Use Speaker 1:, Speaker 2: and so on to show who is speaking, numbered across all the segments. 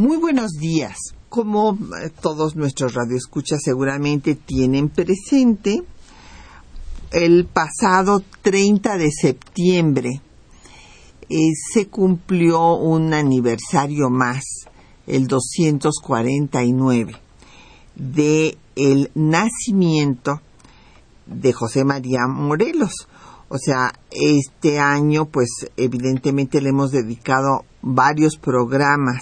Speaker 1: Muy buenos días. Como eh, todos nuestros radioescuchas seguramente tienen presente, el pasado 30 de septiembre eh, se cumplió un aniversario más, el 249, de el nacimiento de José María Morelos. O sea, este año, pues evidentemente le hemos dedicado varios programas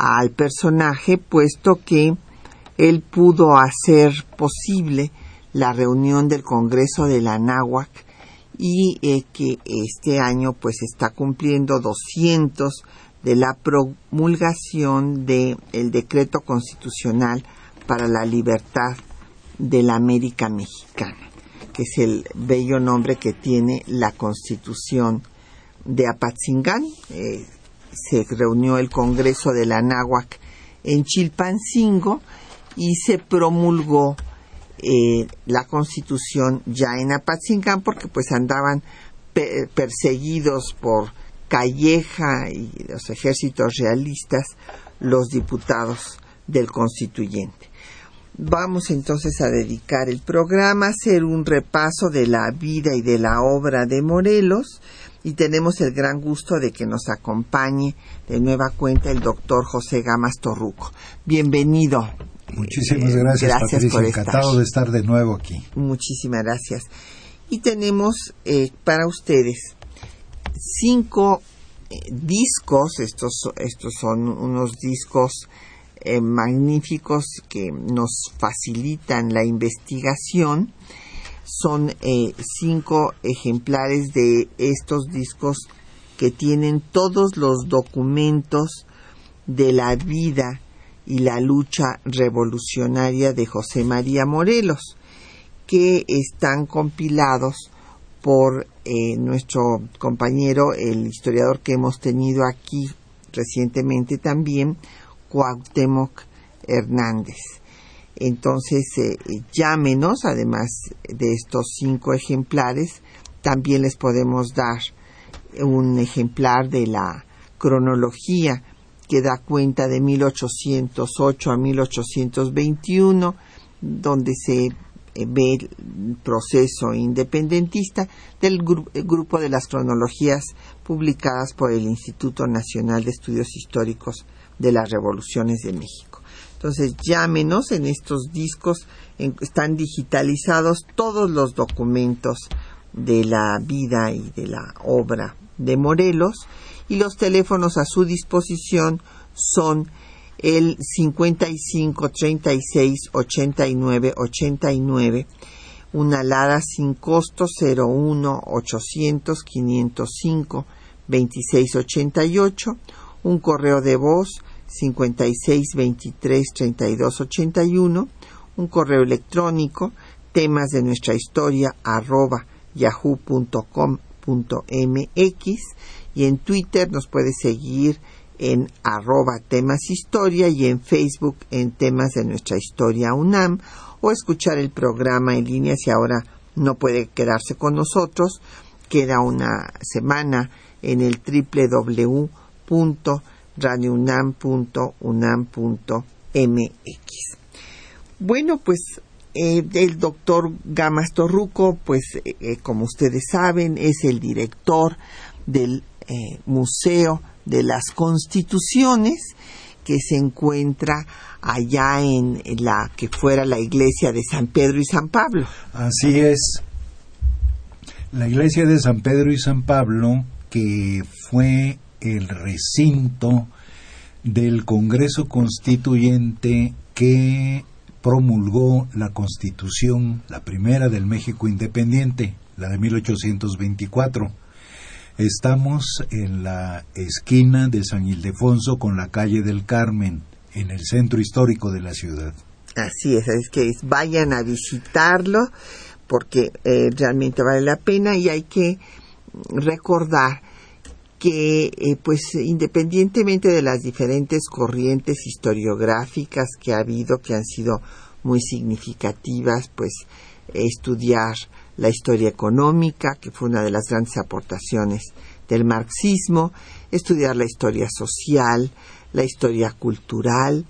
Speaker 1: al personaje, puesto que él pudo hacer posible la reunión del Congreso de la Náhuac y eh, que este año pues está cumpliendo 200 de la promulgación del el decreto constitucional para la libertad de la América Mexicana, que es el bello nombre que tiene la Constitución de Apatzingán. Eh, se reunió el Congreso de la Náhuac en Chilpancingo y se promulgó eh, la Constitución ya en Apatzingán porque pues andaban perseguidos por Calleja y los ejércitos realistas los diputados del constituyente. Vamos entonces a dedicar el programa a hacer un repaso de la vida y de la obra de Morelos y tenemos el gran gusto de que nos acompañe de nueva cuenta el doctor José Gamas Torruco. Bienvenido.
Speaker 2: Muchísimas gracias, gracias por encantado de estar de nuevo aquí.
Speaker 1: Muchísimas gracias. Y tenemos eh, para ustedes cinco eh, discos, estos, estos son unos discos eh, magníficos que nos facilitan la investigación son eh, cinco ejemplares de estos discos que tienen todos los documentos de la vida y la lucha revolucionaria de José María Morelos, que están compilados por eh, nuestro compañero, el historiador que hemos tenido aquí recientemente también, Cuauhtémoc Hernández. Entonces, eh, llámenos, además de estos cinco ejemplares, también les podemos dar un ejemplar de la cronología que da cuenta de 1808 a 1821, donde se eh, ve el proceso independentista del grupo de las cronologías publicadas por el Instituto Nacional de Estudios Históricos de las Revoluciones de México. Entonces llámenos en estos discos, están digitalizados todos los documentos de la vida y de la obra de Morelos y los teléfonos a su disposición son el 55 36 89 89 una Lara sin costo 01 800 505 26 88 un correo de voz 56 23 32 81, un correo electrónico, temas de nuestra historia arroba yahoo.com.mx y en Twitter nos puede seguir en arroba temas historia y en Facebook en temas de nuestra historia UNAM o escuchar el programa en línea si ahora no puede quedarse con nosotros. Queda una semana en el www radiounam.unam.mx. Bueno, pues eh, el doctor Gamas Torruco, pues eh, eh, como ustedes saben, es el director del Museo de las Constituciones que se encuentra allá en la que fuera la iglesia de San Pedro y San Pablo.
Speaker 2: Así es. La iglesia de San Pedro y San Pablo, que fue el recinto del Congreso Constituyente que promulgó la Constitución, la primera del México independiente, la de 1824. Estamos en la esquina de San Ildefonso con la calle del Carmen, en el centro histórico de la ciudad.
Speaker 1: Así es, es que vayan a visitarlo porque eh, realmente vale la pena y hay que recordar que eh, pues independientemente de las diferentes corrientes historiográficas que ha habido que han sido muy significativas pues estudiar la historia económica que fue una de las grandes aportaciones del marxismo estudiar la historia social la historia cultural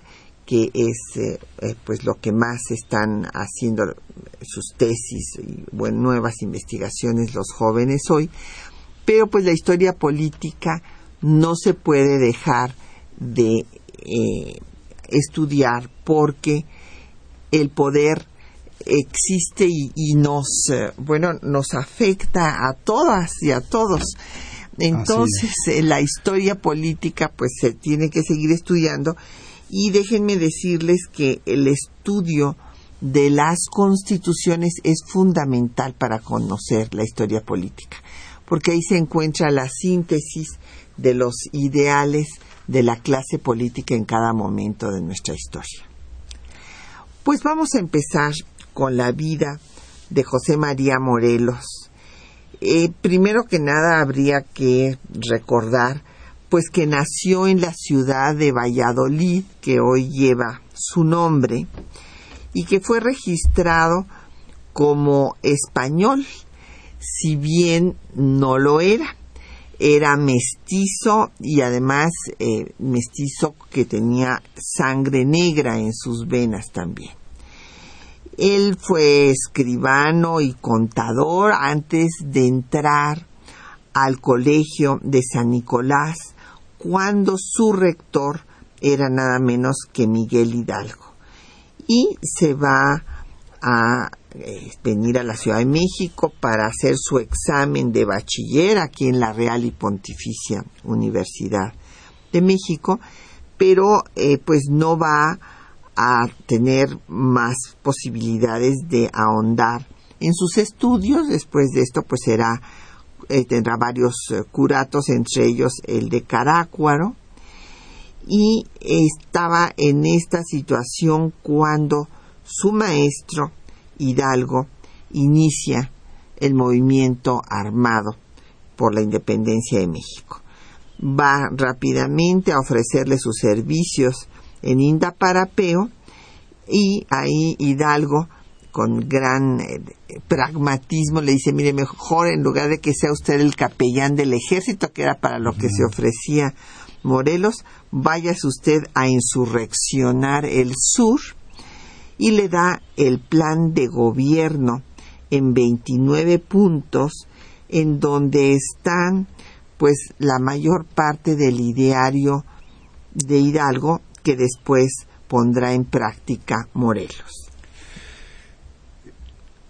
Speaker 1: que es eh, eh, pues lo que más están haciendo sus tesis y bueno, nuevas investigaciones los jóvenes hoy pero pues la historia política no se puede dejar de eh, estudiar porque el poder existe y, nos eh, bueno nos afecta a todas y a todos. Entonces eh, la historia política pues se tiene que seguir estudiando. Y déjenme decirles que el estudio de las constituciones es fundamental para conocer la historia política porque ahí se encuentra la síntesis de los ideales de la clase política en cada momento de nuestra historia. Pues vamos a empezar con la vida de José María Morelos. Eh, primero que nada habría que recordar pues que nació en la ciudad de Valladolid, que hoy lleva su nombre, y que fue registrado como español si bien no lo era. Era mestizo y además eh, mestizo que tenía sangre negra en sus venas también. Él fue escribano y contador antes de entrar al colegio de San Nicolás cuando su rector era nada menos que Miguel Hidalgo. Y se va a eh, venir a la Ciudad de México para hacer su examen de bachiller aquí en la Real y Pontificia Universidad de México, pero eh, pues no va a tener más posibilidades de ahondar en sus estudios. Después de esto, pues será eh, tendrá varios curatos, entre ellos el de Carácuaro, y estaba en esta situación cuando su maestro Hidalgo inicia el movimiento armado por la independencia de México. Va rápidamente a ofrecerle sus servicios en Indaparapeo y ahí Hidalgo con gran eh, pragmatismo le dice, mire, mejor en lugar de que sea usted el capellán del ejército, que era para lo que se ofrecía Morelos, váyase usted a insurreccionar el sur y le da el plan de gobierno en 29 puntos en donde están pues la mayor parte del ideario de Hidalgo que después pondrá en práctica Morelos.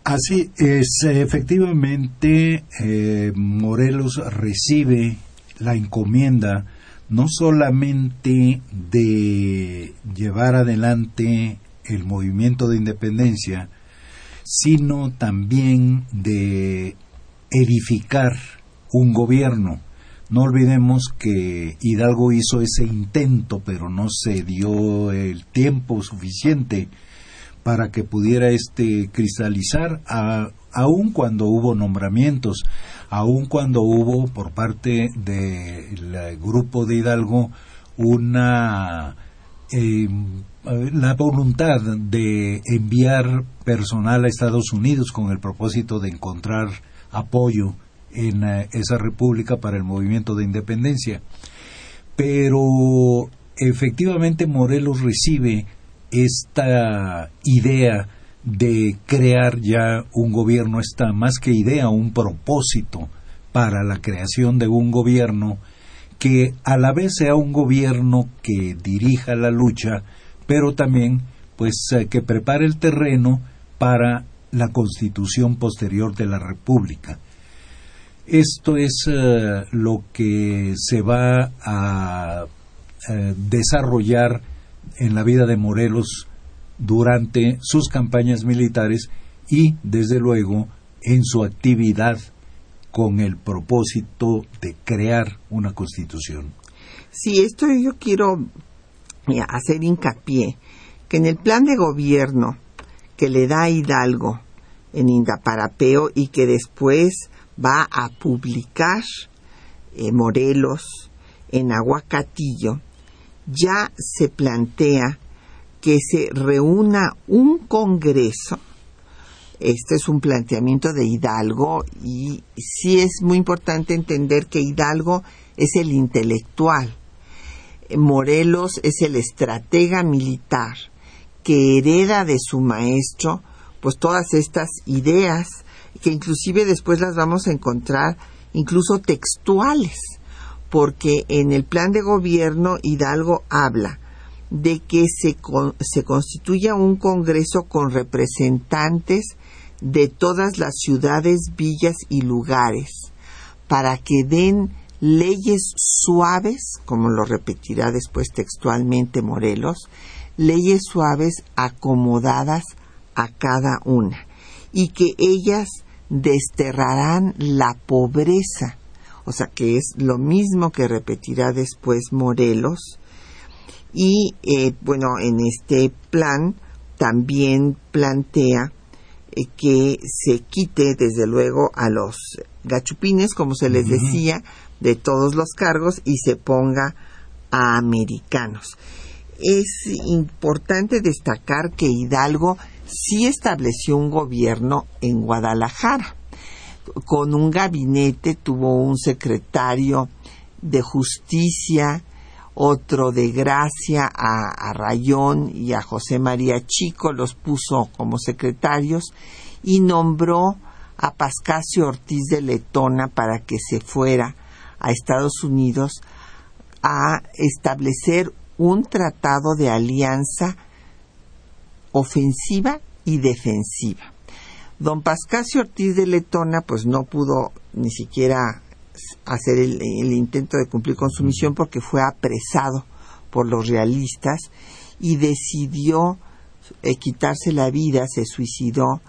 Speaker 2: Así es, efectivamente, eh, Morelos recibe la encomienda no solamente de llevar adelante el movimiento de independencia, sino también de edificar un gobierno. No olvidemos que Hidalgo hizo ese intento, pero no se dio el tiempo suficiente para que pudiera este cristalizar, aun cuando hubo nombramientos, aun cuando hubo por parte del grupo de Hidalgo una eh, la voluntad de enviar personal a Estados Unidos con el propósito de encontrar apoyo en eh, esa república para el movimiento de independencia. Pero efectivamente Morelos recibe esta idea de crear ya un gobierno, esta más que idea, un propósito para la creación de un gobierno que a la vez sea un gobierno que dirija la lucha pero también pues eh, que prepare el terreno para la constitución posterior de la República. Esto es eh, lo que se va a eh, desarrollar en la vida de Morelos durante sus campañas militares y, desde luego, en su actividad con el propósito de crear una constitución.
Speaker 1: Sí, esto yo quiero hacer hincapié que en el plan de gobierno que le da Hidalgo en Indaparapeo y que después va a publicar eh, Morelos en Aguacatillo, ya se plantea que se reúna un congreso. Este es un planteamiento de Hidalgo y sí es muy importante entender que Hidalgo es el intelectual. Morelos es el estratega militar que hereda de su maestro pues todas estas ideas que inclusive después las vamos a encontrar incluso textuales porque en el plan de gobierno Hidalgo habla de que se, se constituya un Congreso con representantes de todas las ciudades, villas y lugares para que den leyes suaves, como lo repetirá después textualmente Morelos, leyes suaves acomodadas a cada una y que ellas desterrarán la pobreza o sea que es lo mismo que repetirá después Morelos. Y eh, bueno, en este plan también plantea eh, que se quite desde luego a los gachupines, como se les decía, de todos los cargos y se ponga a americanos. Es importante destacar que Hidalgo sí estableció un gobierno en Guadalajara con un gabinete, tuvo un secretario de justicia, otro de gracia a, Rayón y a José María Chico, los puso como secretarios y nombró a Pascasio Ortiz de Letona para que se fuera a Estados Unidos a establecer un tratado de alianza ofensiva y defensiva. Don Pascasio Ortiz de Letona pues no pudo ni siquiera hacer el, intento de cumplir con su misión porque fue apresado por los realistas y decidió eh, quitarse la vida, se suicidó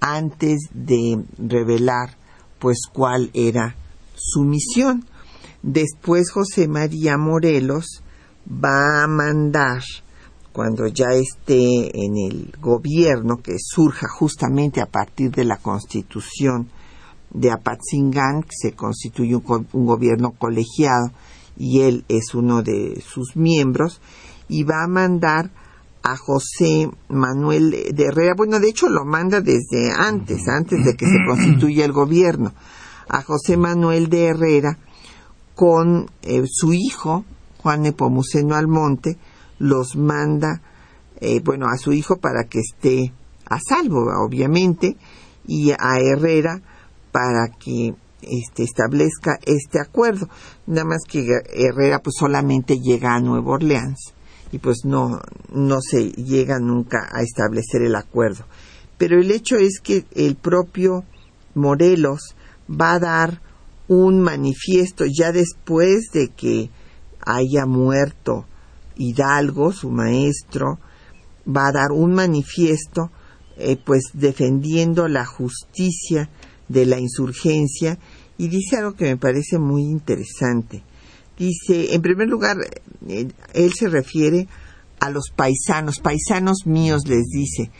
Speaker 1: antes de revelar pues cuál era su misión. Después José María Morelos va a mandar cuando ya esté en el gobierno que surja justamente a partir de la constitución de Apatzingán, que se constituye un, gobierno colegiado y él es uno de sus miembros, y va a mandar a José Manuel de Herrera, bueno, de hecho lo manda desde antes, antes de que se constituya el gobierno, a José Manuel de Herrera con eh, su hijo, Juan Nepomuceno Almonte, los manda, eh, bueno, a su hijo para que esté a salvo, obviamente, y a Herrera para que este, establezca este acuerdo. Nada más que Herrera pues solamente llega a Nueva Orleans y pues no, no se llega nunca a establecer el acuerdo. Pero el hecho es que el propio Morelos va a dar un manifiesto ya después de que haya muerto Hidalgo, su maestro, va a dar un manifiesto eh, pues defendiendo la justicia de la insurgencia. Y dice algo que me parece muy interesante. Dice, en primer lugar, eh, él se refiere a los paisanos, paisanos míos les dice,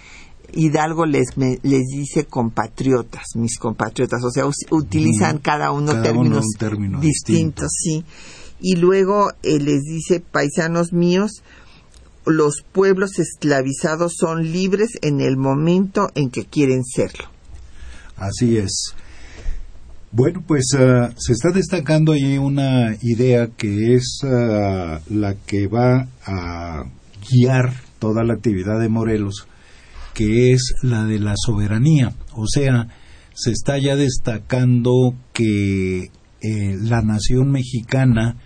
Speaker 1: Hidalgo les, les dice compatriotas, mis compatriotas, o sea, utilizan cada uno términos distintos, sí. Y luego eh, les dice, paisanos míos, los pueblos esclavizados son libres en el momento en que quieren serlo.
Speaker 2: Así es. Bueno, pues ah, se está destacando ahí una idea que es ah, la que va a guiar toda la actividad de Morelos, que es la de la soberanía. O sea, se está ya destacando que eh, la nación mexicana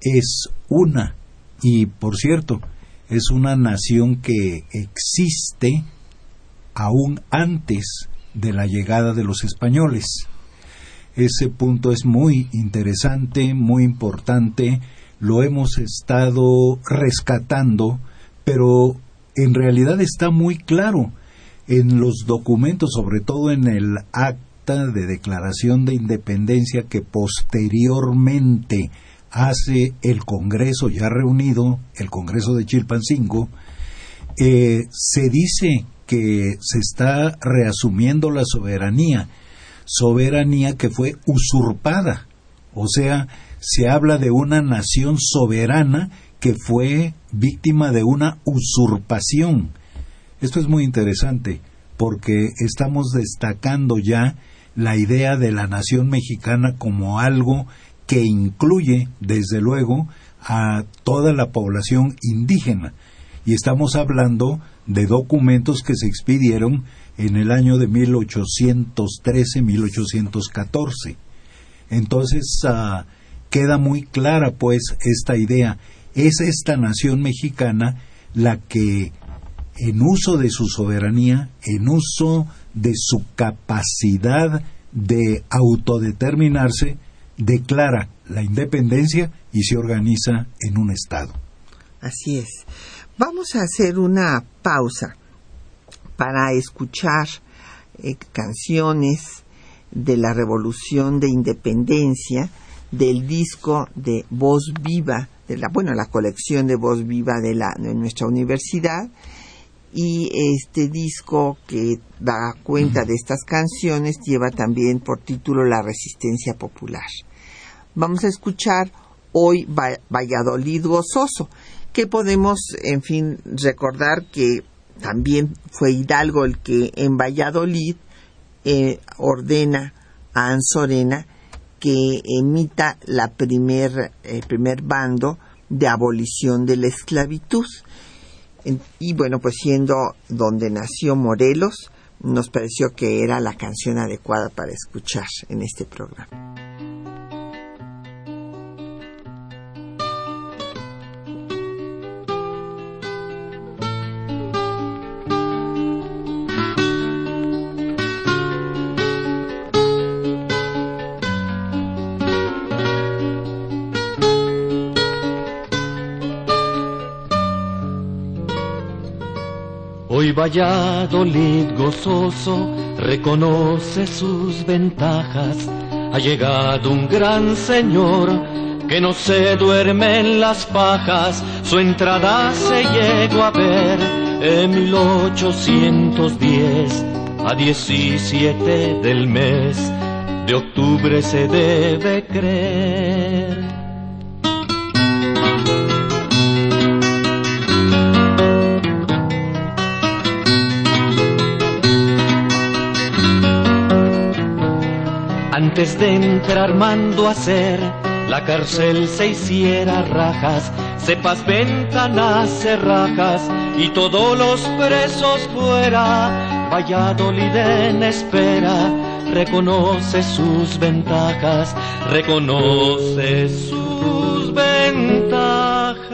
Speaker 2: es una y por cierto es una nación que existe aún antes de la llegada de los españoles. Ese punto es muy interesante, muy importante, lo hemos estado rescatando, pero en realidad está muy claro en los documentos, sobre todo en el acta de declaración de independencia que posteriormente hace el Congreso ya reunido, el Congreso de Chilpancingo, eh, se dice que se está reasumiendo la soberanía, soberanía que fue usurpada, o sea, se habla de una nación soberana que fue víctima de una usurpación. Esto es muy interesante porque estamos destacando ya la idea de la nación mexicana como algo que incluye, desde luego, a toda la población indígena. Y estamos hablando de documentos que se expidieron en el año de 1813-1814. Entonces, ah, queda muy clara, pues, esta idea. Es esta nación mexicana la que, en uso de su soberanía, en uso de su capacidad de autodeterminarse, declara la independencia y se organiza en un Estado.
Speaker 1: Así es. Vamos a hacer una pausa para escuchar eh, canciones de la Revolución de Independencia del disco de Voz Viva, de la, bueno, la colección de Voz Viva de, la, de nuestra universidad. Y este disco que da cuenta de estas canciones lleva también por título La Resistencia Popular. Vamos a escuchar hoy Valladolid Gozoso, que podemos, en fin, recordar que también fue Hidalgo el que en Valladolid eh, ordena a Anzorena que emita la primer, el primer bando de abolición de la esclavitud. Y bueno, pues siendo donde nació Morelos, nos pareció que era la canción adecuada para escuchar en este programa.
Speaker 3: Valladolid gozoso reconoce sus ventajas. Ha llegado un gran señor que no se duerme en las pajas. Su entrada se llegó a ver en 1810 a 17 del mes de octubre se debe creer. Antes de entrar mando a hacer, la cárcel se hiciera rajas, cepas, ventanas, cerrajas y todos los presos fuera. Valladolid en espera, reconoce sus ventajas, reconoce sus ventajas.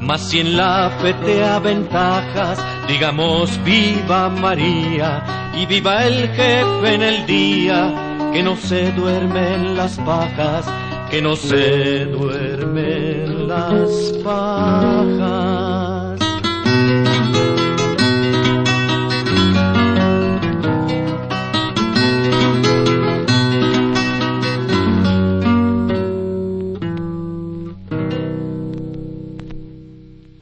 Speaker 3: Mas si en la fe te aventajas, digamos viva María y viva el jefe en el día, que no se duerme en las pajas, que no se duerme en las pajas.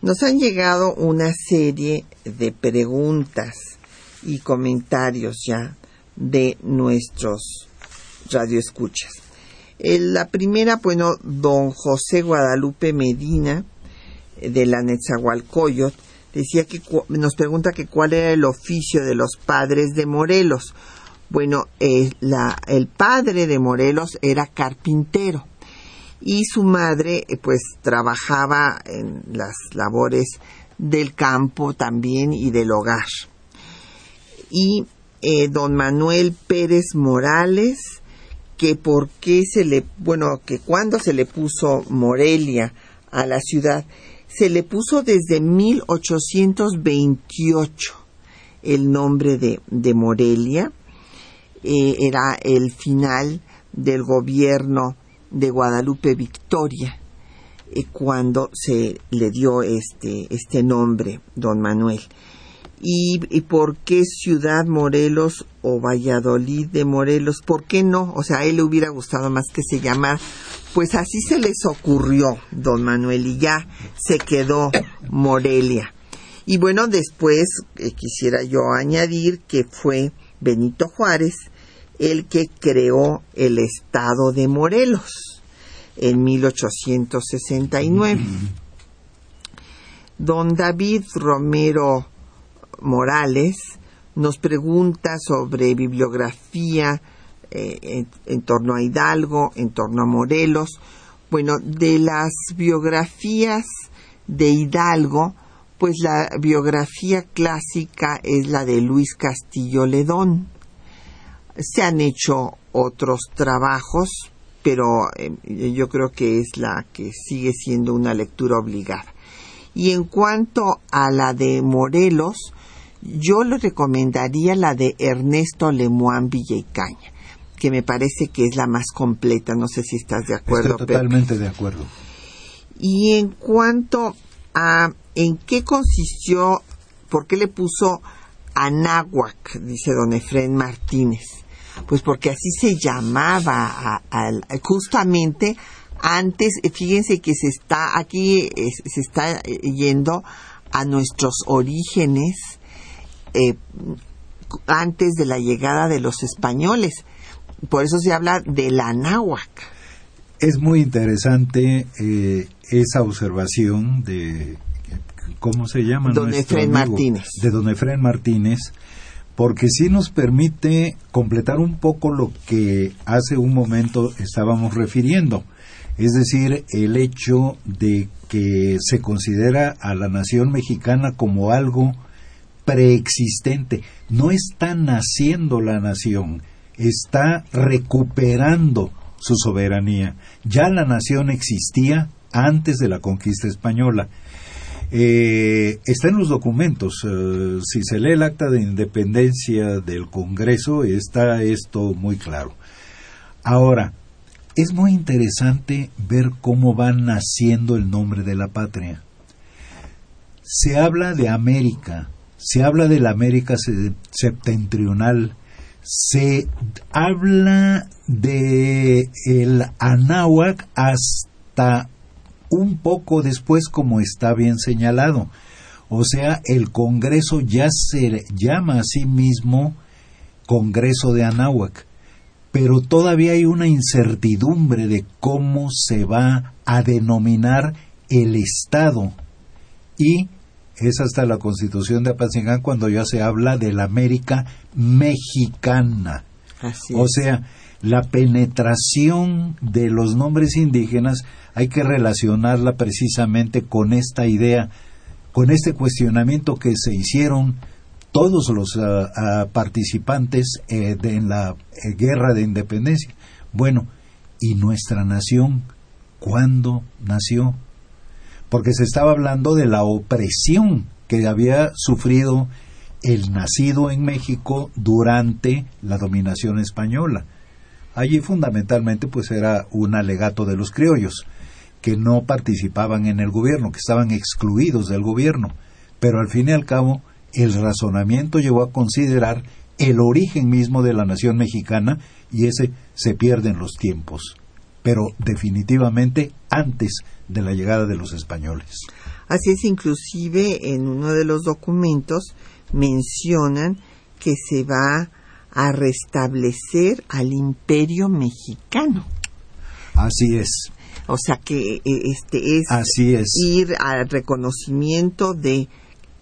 Speaker 1: Nos han llegado una serie de preguntas y comentarios ya de nuestros radioescuchas. Eh, la primera, bueno, don José Guadalupe Medina eh, de la Netzahualcoyot decía que nos pregunta que cuál era el oficio de los padres de Morelos. Bueno, eh, el padre de Morelos era carpintero y su madre pues trabajaba en las labores del campo también y del hogar y eh, don Manuel Pérez Morales, que por qué se le, bueno, que cuando se le puso Morelia a la ciudad, se le puso desde 1828 el nombre de, de Morelia, eh, era el final del gobierno de Guadalupe Victoria. eh, cuando se le dio este, este nombre, don Manuel. Y, y, por qué Ciudad Morelos o Valladolid de Morelos? ¿Por qué no? O sea, a él le hubiera gustado más que se llamara. Pues así se les ocurrió, don Manuel, y ya se quedó Morelia. Y bueno, después eh, quisiera yo añadir que fue Benito Juárez el que creó el estado de Morelos en 1869. Don David Romero Morales nos pregunta sobre bibliografía eh, en, torno a Hidalgo, en torno a Morelos. Bueno, de las biografías de Hidalgo, pues la biografía clásica es la de Luis Castillo Ledón. Se han hecho otros trabajos, pero eh, yo creo que es la que sigue siendo una lectura obligada. Y en cuanto a la de Morelos, yo le recomendaría la de Ernesto Lemoine Villaicaña, que me parece que es la más completa. No sé si estás de acuerdo.
Speaker 2: Estoy totalmente de acuerdo.
Speaker 1: Y en cuanto a en qué consistió, por qué le puso Anáhuac, dice don Efren Martínez. Pues porque así se llamaba a, a, justamente antes, fíjense que se está aquí, se está yendo a nuestros orígenes eh, antes de la llegada de los españoles. Por eso se habla de la náhuac.
Speaker 2: Es muy interesante eh, esa observación de, ¿cómo se llama?
Speaker 1: Don Efren Martínez.
Speaker 2: De don Efren Martínez, porque sí nos permite completar un poco lo que hace un momento estábamos refiriendo. Es decir, el hecho de que se considera a la nación mexicana como algo preexistente. No está naciendo la nación, está recuperando su soberanía. Ya la nación existía antes de la conquista española. Eh, está en los documentos. Eh, si se lee el acta de independencia del Congreso, está esto muy claro. Ahora, es muy interesante ver cómo va naciendo el nombre de la patria. Se habla de América, se habla de la América septentrional, se habla de el Anáhuac hasta un poco después como está bien señalado. O sea, el Congreso ya se llama a sí mismo Congreso de Anáhuac, pero todavía hay una incertidumbre de cómo se va a denominar el Estado. Y es hasta la Constitución de Apatzingán cuando ya se habla de la América mexicana. o sea, la penetración de los nombres indígenas hay que relacionarla precisamente con esta idea, con este cuestionamiento que se hicieron todos los uh, uh, participantes eh, de, en la eh, guerra de independencia. Bueno, ¿y nuestra nación cuándo nació? Porque se estaba hablando de la opresión que había sufrido el nacido en México durante la dominación española. Allí fundamentalmente pues era un alegato de los criollos que no participaban en el gobierno, que estaban excluidos del gobierno. Pero al fin y al cabo, el razonamiento llevó a considerar el origen mismo de la nación mexicana y ese se pierde en los tiempos, pero definitivamente antes de la llegada de los españoles.
Speaker 1: Así es, inclusive en uno de los documentos mencionan que se va a restablecer al imperio mexicano.
Speaker 2: Así es.
Speaker 1: O sea que e, este es,
Speaker 2: Así es.
Speaker 1: ir al reconocimiento de,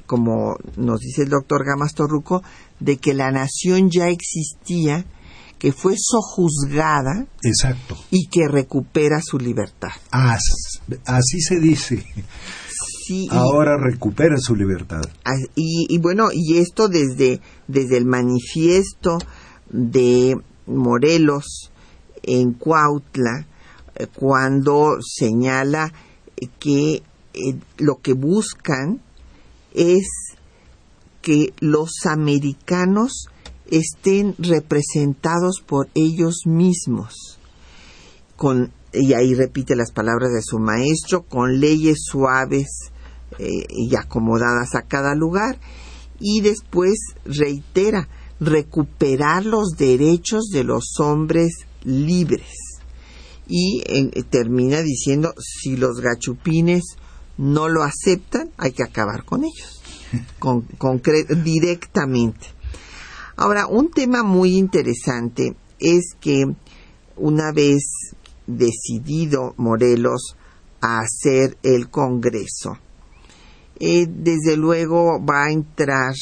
Speaker 1: como nos dice el doctor Gamas Torruco, de que la nación ya existía, que fue sojuzgada
Speaker 2: Exacto.
Speaker 1: y que recupera su libertad.
Speaker 2: As, así se dice.
Speaker 1: Sí, y-
Speaker 2: Ahora recupera su libertad.
Speaker 1: Ah, y, y bueno, y esto desde, desde el manifiesto de Morelos en Cuautla, eh, cuando señala que eh, lo que buscan es que los americanos estén representados por ellos mismos, con y ahí repite las palabras de su maestro, con leyes suaves eh, y acomodadas a cada lugar, y después reitera, recuperar los derechos de los hombres libres. Y eh, termina diciendo, si los gachupines no lo aceptan, hay que acabar con ellos, con, directamente. Ahora, un tema muy interesante es que una vez decidido Morelos a hacer el Congreso, eh, desde luego va a entrar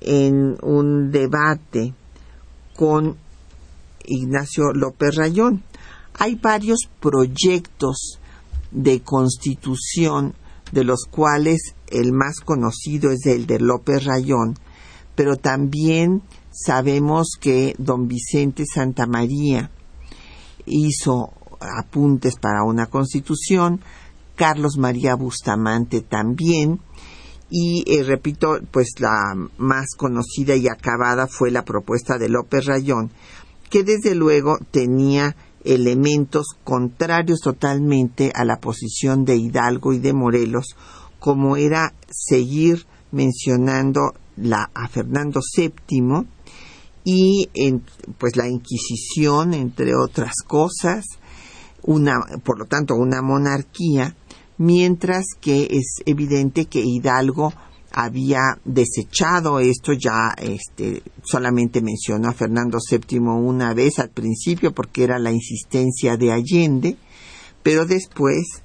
Speaker 1: en un debate con Ignacio López Rayón. Hay varios proyectos de constitución de los cuales el más conocido es el de López Rayón, pero también sabemos que don Vicente Santa María hizo apuntes para una constitución, Carlos María Bustamante también, y eh, repito, pues la más conocida y acabada fue la propuesta de López Rayón, que desde luego tenía elementos contrarios totalmente a la posición de Hidalgo y de Morelos, como era seguir mencionando la, a Fernando VII y pues la Inquisición, entre otras cosas, una, por lo tanto, una monarquía, mientras que es evidente que Hidalgo había desechado esto ya este solamente mencionó a Fernando VII una vez al principio porque era la insistencia de Allende pero después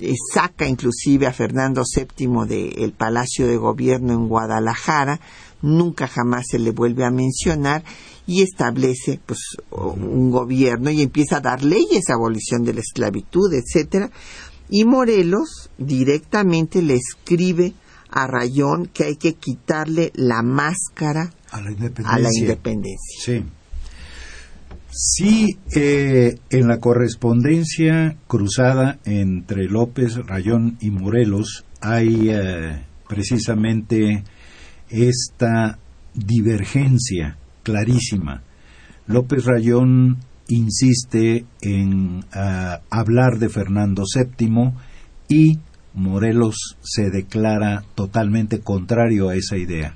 Speaker 1: eh, saca inclusive a Fernando VII del Palacio de Gobierno en Guadalajara nunca jamás se le vuelve a mencionar y establece pues un gobierno y empieza a dar leyes a abolición de la esclavitud etcétera y Morelos directamente le escribe a Rayón que hay que quitarle la máscara
Speaker 2: a la independencia.
Speaker 1: Sí.
Speaker 2: Sí, eh, en la correspondencia cruzada entre López, Rayón y Morelos hay eh, precisamente esta divergencia clarísima. López Rayón insiste en ah, hablar de Fernando VII y Morelos se declara totalmente contrario a esa idea.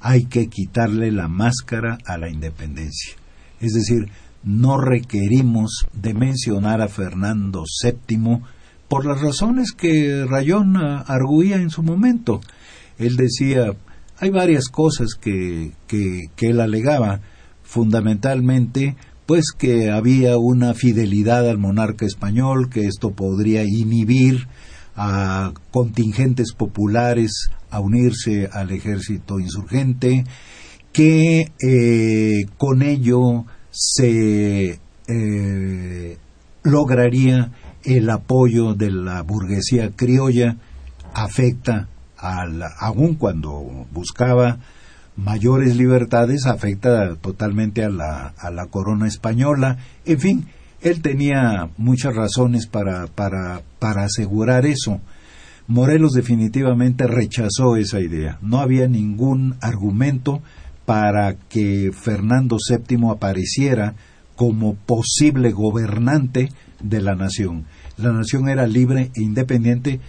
Speaker 2: Hay que quitarle la máscara a la independencia. Es decir, no requerimos de mencionar a Fernando VII por las razones que Rayón arguía en su momento. Él decía, hay varias cosas que, que, él alegaba, fundamentalmente pues que había una fidelidad al monarca español, que esto podría inhibir a contingentes populares a unirse al ejército insurgente, que eh, con ello se eh, lograría el apoyo de la burguesía criolla, afecta al, aun cuando buscaba mayores libertades, afecta totalmente a la, a la corona española, en fin, él tenía muchas razones para, para, para asegurar eso. Morelos definitivamente rechazó esa idea. No había ningún argumento para que Fernando VII apareciera como posible gobernante de la nación. La nación era libre e independiente.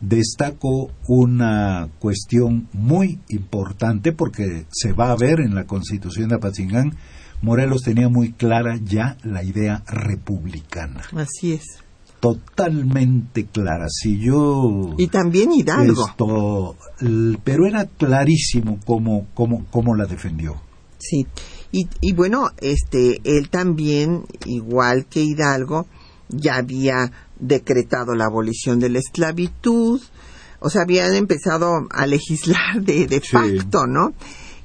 Speaker 2: Destaco una cuestión muy importante porque se va a ver en la Constitución de Apatzingán Morelos tenía muy clara ya la idea republicana.
Speaker 1: Así es.
Speaker 2: Totalmente clara. Si yo.
Speaker 1: Y también Hidalgo.
Speaker 2: Esto, pero era clarísimo cómo, cómo, cómo la defendió.
Speaker 1: Sí. Y, y bueno, este, él también, igual que Hidalgo, ya había decretado la abolición de la esclavitud, o sea, habían empezado a legislar de, de facto, ¿no?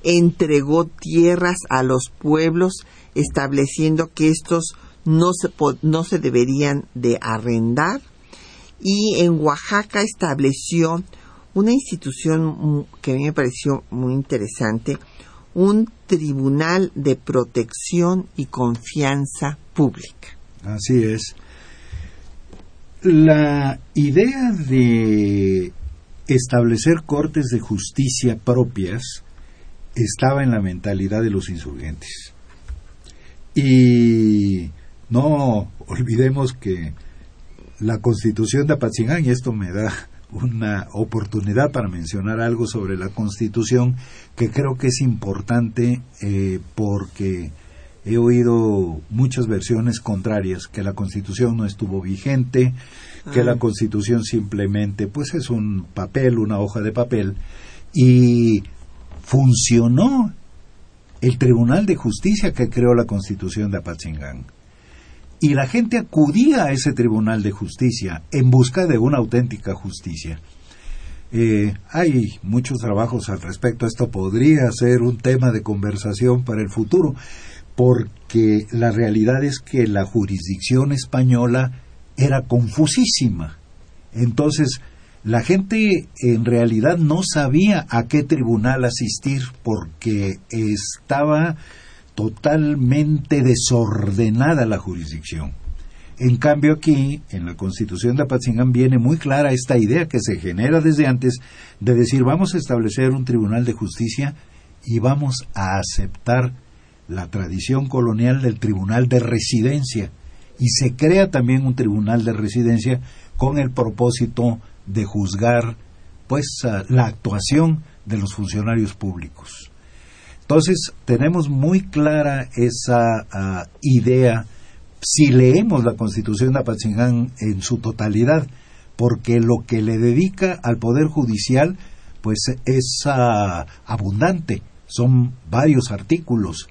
Speaker 1: entregó tierras a los pueblos estableciendo que estos no se, no se deberían de arrendar y en Oaxaca estableció una institución que a mí me pareció muy interesante, un tribunal de protección y confianza pública.
Speaker 2: Así es. La idea de establecer cortes de justicia propias estaba en la mentalidad de los insurgentes. Y No olvidemos que la constitución de Apatzingán, y esto me da una oportunidad para mencionar algo sobre la constitución que creo que es importante eh, porque he oído muchas versiones contrarias, que la constitución no estuvo vigente, que la ah. constitución simplemente pues es un papel, una hoja de papel, y funcionó el Tribunal de Justicia que creó la constitución de Apatzingán. Y la gente acudía a ese Tribunal de Justicia en busca de una auténtica justicia. Eh, hay muchos trabajos al respecto. Esto podría ser un tema de conversación para el futuro, porque la realidad es que la jurisdicción española era confusísima. Entonces, la gente en realidad no sabía a qué tribunal asistir porque estaba totalmente desordenada la jurisdicción. En cambio aquí, en la Constitución de Apatzingán, viene muy clara esta idea que se genera desde antes de decir vamos a establecer un tribunal de justicia y vamos a aceptar la tradición colonial del tribunal de residencia y se crea también un tribunal de residencia con el propósito de juzgar pues la actuación de los funcionarios públicos. Entonces, tenemos muy clara esa ah, idea si leemos la Constitución de Apatzingán en su totalidad, porque lo que le dedica al Poder Judicial pues es ah, abundante, son varios artículos.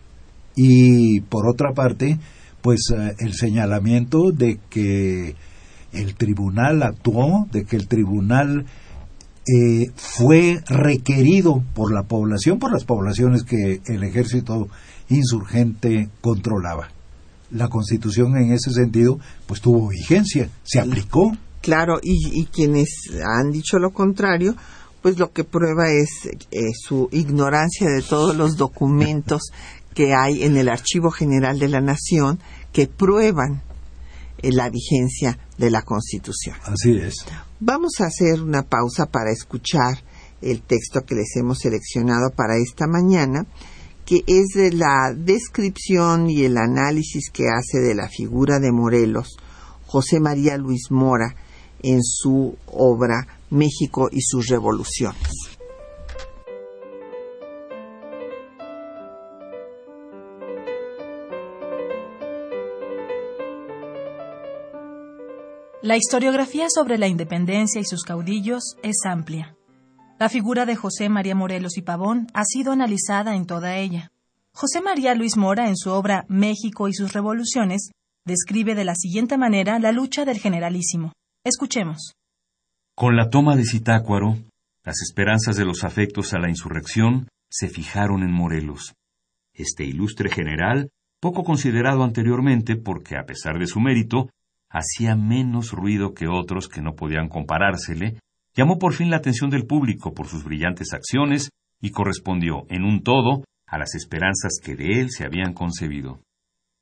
Speaker 2: Y por otra parte, pues ah, el señalamiento de que el tribunal actuó, de que el tribunal eh, fue requerido por la población, por las poblaciones que el ejército insurgente controlaba. La constitución en ese sentido pues tuvo vigencia, se aplicó.
Speaker 1: Claro, y, quienes han dicho lo contrario, pues lo que prueba es eh, su ignorancia de todos los documentos que hay en el Archivo General de la Nación que prueban la vigencia de la Constitución.
Speaker 2: Así es.
Speaker 1: Vamos a hacer una pausa para escuchar el texto que les hemos seleccionado para esta mañana, que es de la descripción y el análisis que hace de la figura de Morelos José María Luis Mora en su obra México y sus revoluciones.
Speaker 4: La historiografía sobre la independencia y sus caudillos es amplia. La figura de José María Morelos y Pavón ha sido analizada en toda ella. José María Luis Mora, en su obra México y sus revoluciones, describe de la siguiente manera la lucha del generalísimo. Escuchemos.
Speaker 5: Con la toma de Zitácuaro, las esperanzas de los afectos a la insurrección se fijaron en Morelos. Este ilustre general, poco considerado anteriormente porque, a pesar de su mérito, hacía menos ruido que otros que no podían comparársele, llamó por fin la atención del público por sus brillantes acciones y correspondió, en un todo, a las esperanzas que de él se habían concebido.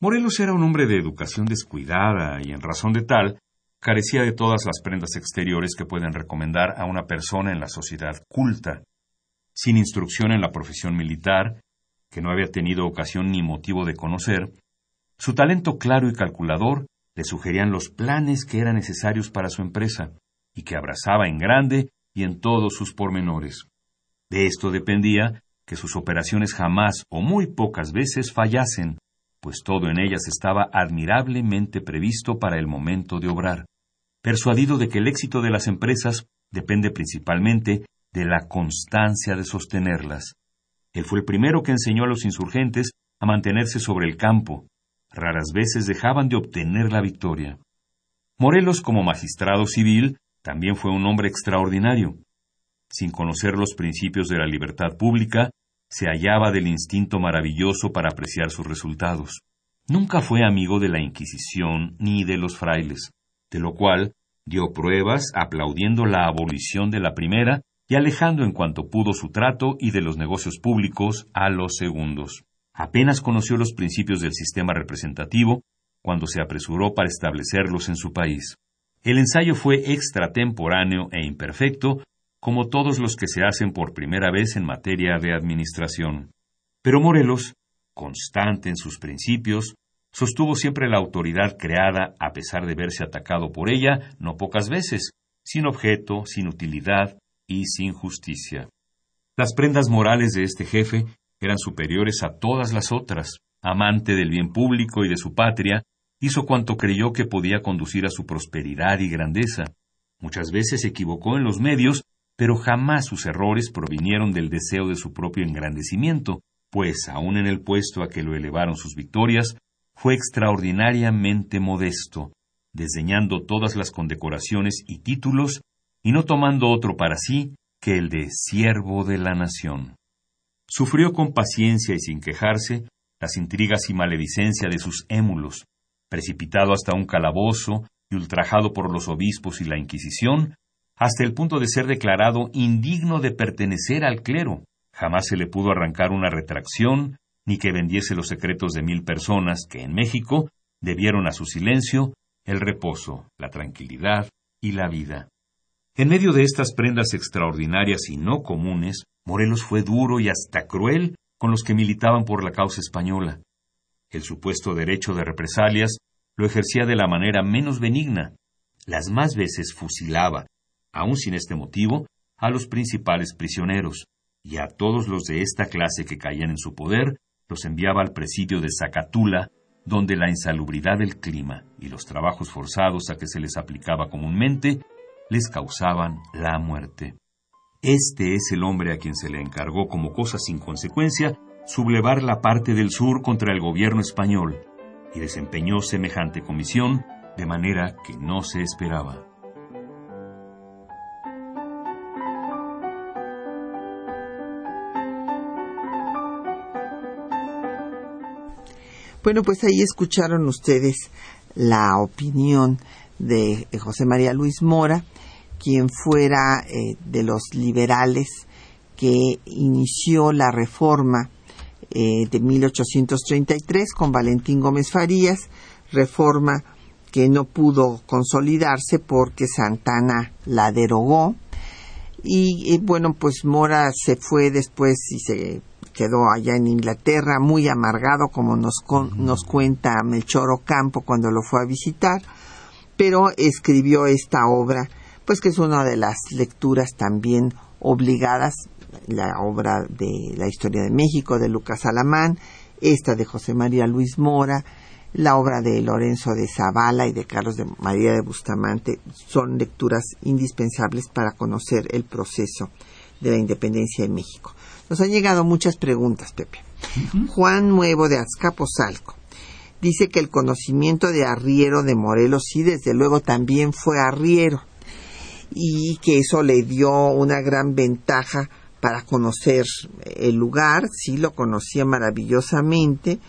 Speaker 5: Morelos era un hombre de educación descuidada y, en razón de tal, carecía de todas las prendas exteriores que pueden recomendar a una persona en la sociedad culta. Sin instrucción en la profesión militar, que no había tenido ocasión ni motivo de conocer, su talento claro y calculador le sugerían los planes que eran necesarios para su empresa, y que abrazaba en grande y en todos sus pormenores. De esto dependía que sus operaciones jamás o muy pocas veces fallasen, pues todo en ellas estaba admirablemente previsto para el momento de obrar, persuadido de que el éxito de las empresas depende principalmente de la constancia de sostenerlas. Él fue el primero que enseñó a los insurgentes a mantenerse sobre el campo, raras veces dejaban de obtener la victoria. Morelos, como magistrado civil, también fue un hombre extraordinario. Sin conocer los principios de la libertad pública, se hallaba del instinto maravilloso para apreciar sus resultados. Nunca fue amigo de la Inquisición ni de los frailes, de lo cual dio pruebas aplaudiendo la abolición de la primera y alejando en cuanto pudo su trato y de los negocios públicos a los segundos. Apenas conoció los principios del sistema representativo cuando se apresuró para establecerlos en su país. El ensayo fue extratemporáneo e imperfecto, como todos los que se hacen por primera vez en materia de administración. Pero Morelos, constante en sus principios, sostuvo siempre la autoridad creada a pesar de verse atacado por ella no pocas veces, sin objeto, sin utilidad y sin justicia. Las prendas morales de este jefe eran superiores a todas las otras. Amante del bien público y de su patria, hizo cuanto creyó que podía conducir a su prosperidad y grandeza. Muchas veces se equivocó en los medios, pero jamás sus errores provinieron del deseo de su propio engrandecimiento, pues aun en el puesto a que lo elevaron sus victorias, fue extraordinariamente modesto, desdeñando todas las condecoraciones y títulos, y no tomando otro para sí que el de siervo de la nación. Sufrió con paciencia y sin quejarse las intrigas y maledicencia de sus émulos, precipitado hasta un calabozo y ultrajado por los obispos y la Inquisición, hasta el punto de ser declarado indigno de pertenecer al clero. Jamás se le pudo arrancar una retracción, ni que vendiese los secretos de mil personas que en México debieron a su silencio el reposo, la tranquilidad y la vida. En medio de estas prendas extraordinarias y no comunes, Morelos fue duro y hasta cruel con los que militaban por la causa española. El supuesto derecho de represalias lo ejercía de la manera menos benigna. Las más veces fusilaba, aun sin este motivo, a los principales prisioneros, y a todos los de esta clase que caían en su poder, los enviaba al presidio de Zacatula, donde la insalubridad del clima y los trabajos forzados a que se les aplicaba comúnmente les causaban la muerte. Este es el hombre a quien se le encargó como cosa sin consecuencia sublevar la parte del sur contra el gobierno español, y desempeñó semejante comisión de manera que no se esperaba.
Speaker 1: Bueno, pues ahí escucharon ustedes la opinión de José María Luis Mora, quien fuera eh, de los liberales que inició la reforma eh, de 1833 con Valentín Gómez Farías, reforma que no pudo consolidarse porque Santana la derogó. Y, bueno, pues Mora se fue después y se quedó allá en Inglaterra muy amargado, como nos, nos cuenta Melchor Ocampo cuando lo fue a visitar, pero escribió esta obra pues que es una de las lecturas también obligadas, la obra de la historia de México de Lucas Alamán, esta de José María Luis Mora, la obra de Lorenzo de Zavala y de Carlos de María de Bustamante son lecturas indispensables para conocer el proceso de la independencia de México. Nos han llegado muchas preguntas, Pepe. Juan Nuevo de Azcapotzalco dice que el conocimiento de Arriero de Morelos sí, desde luego también fue Arriero y que eso le dio una gran ventaja para conocer el lugar, sí lo conocía maravillosamente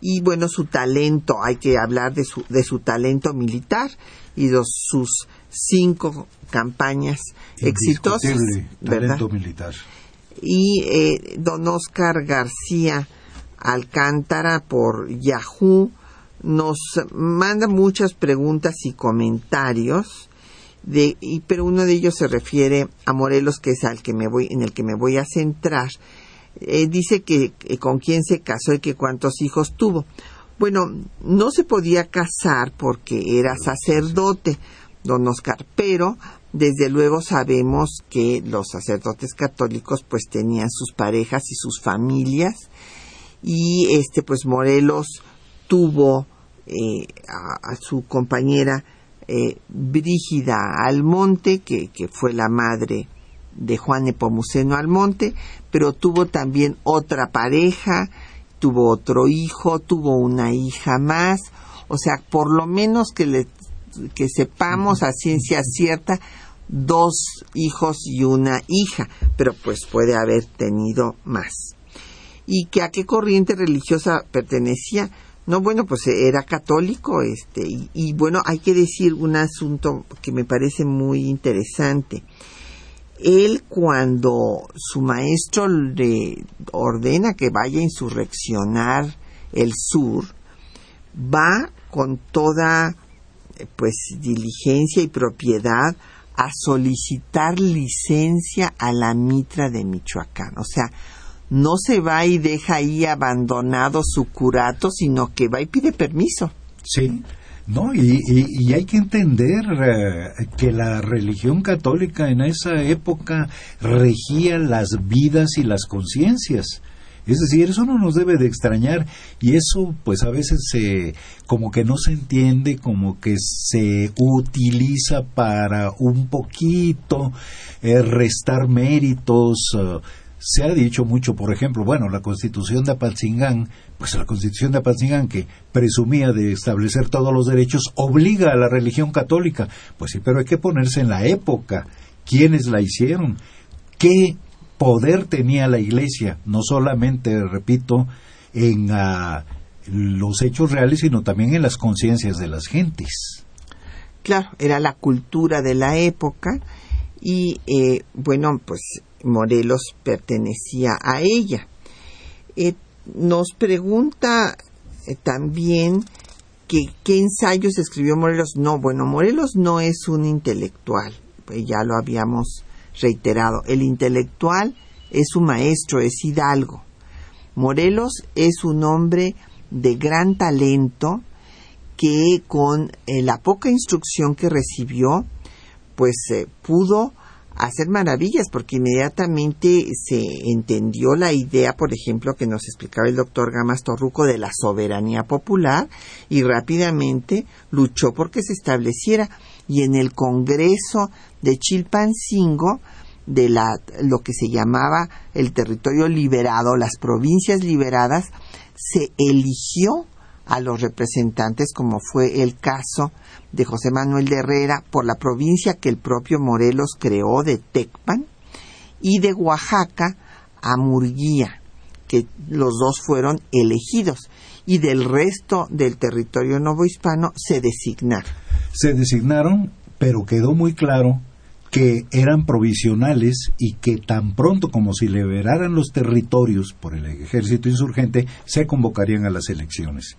Speaker 1: y bueno, su talento, hay que hablar de su, de su talento militar y de sus cinco campañas exitosas.
Speaker 2: Talento militar.
Speaker 1: Y eh, don Oscar García Alcántara por Yahoo nos manda muchas preguntas y comentarios y, pero uno de ellos se refiere a Morelos, que es al que me voy, en el que me voy a centrar. Eh, dice que, con quién se casó y que cuántos hijos tuvo. Bueno, no se podía casar porque era sacerdote, don Oscar, pero desde luego sabemos que los sacerdotes católicos pues tenían sus parejas y sus familias y este pues Morelos tuvo eh, a, su compañera eh, Brígida Almonte, que, que, fue la madre de Juan Nepomuceno Almonte, pero tuvo también otra pareja, tuvo otro hijo, tuvo una hija más, o sea, por lo menos que, le, que sepamos a ciencia cierta, dos hijos y una hija, pero pues puede haber tenido más. ¿Y que a qué corriente religiosa pertenecía? No, bueno, pues era católico, este, y, bueno, hay que decir un asunto que me parece muy interesante. Él cuando su maestro le ordena que vaya a insurreccionar el sur, va con toda pues diligencia y propiedad a solicitar licencia a la mitra de Michoacán. O sea, no se va y deja ahí abandonado su curato, sino que va y pide permiso.
Speaker 2: Sí, no, y, y, hay que entender eh, que la religión católica en esa época regía las vidas y las conciencias. Es decir, eso no nos debe de extrañar y eso pues a veces se como que no se entiende, como que se utiliza para un poquito eh, restar méritos. Eh, se ha dicho mucho, por ejemplo, bueno, la constitución de Apatzingán, pues la constitución de Apatzingán que presumía de establecer todos los derechos, obliga a la religión católica. Pues sí, pero hay que ponerse en la época. ¿Quiénes la hicieron? ¿Qué poder tenía la iglesia? No solamente, repito, en ah, los hechos reales, sino también en las conciencias de las gentes.
Speaker 1: Claro, era la cultura de la época y, eh, bueno, pues Morelos pertenecía a ella. Eh, nos pregunta eh, también que qué ensayos escribió Morelos. No, bueno, Morelos no es un intelectual, pues ya lo habíamos reiterado. El intelectual es su maestro, es Hidalgo. Morelos es un hombre de gran talento que con eh, la poca instrucción que recibió, pues pudo hacer maravillas porque inmediatamente se entendió la idea, por ejemplo, que nos explicaba el doctor Gamas Torruco de la soberanía popular y rápidamente luchó porque se estableciera. Y en el Congreso de Chilpancingo de la, lo que se llamaba el territorio liberado, las provincias liberadas, se eligió a los representantes, como fue el caso de José Manuel de Herrera, por la provincia que el propio Morelos creó de Tecpan, y de Oaxaca a Murguía, que los dos fueron elegidos, y del resto del territorio novohispano se designaron.
Speaker 2: Se designaron, pero quedó muy claro que eran provisionales y que tan pronto como se liberaran los territorios por el ejército insurgente, se convocarían a las elecciones.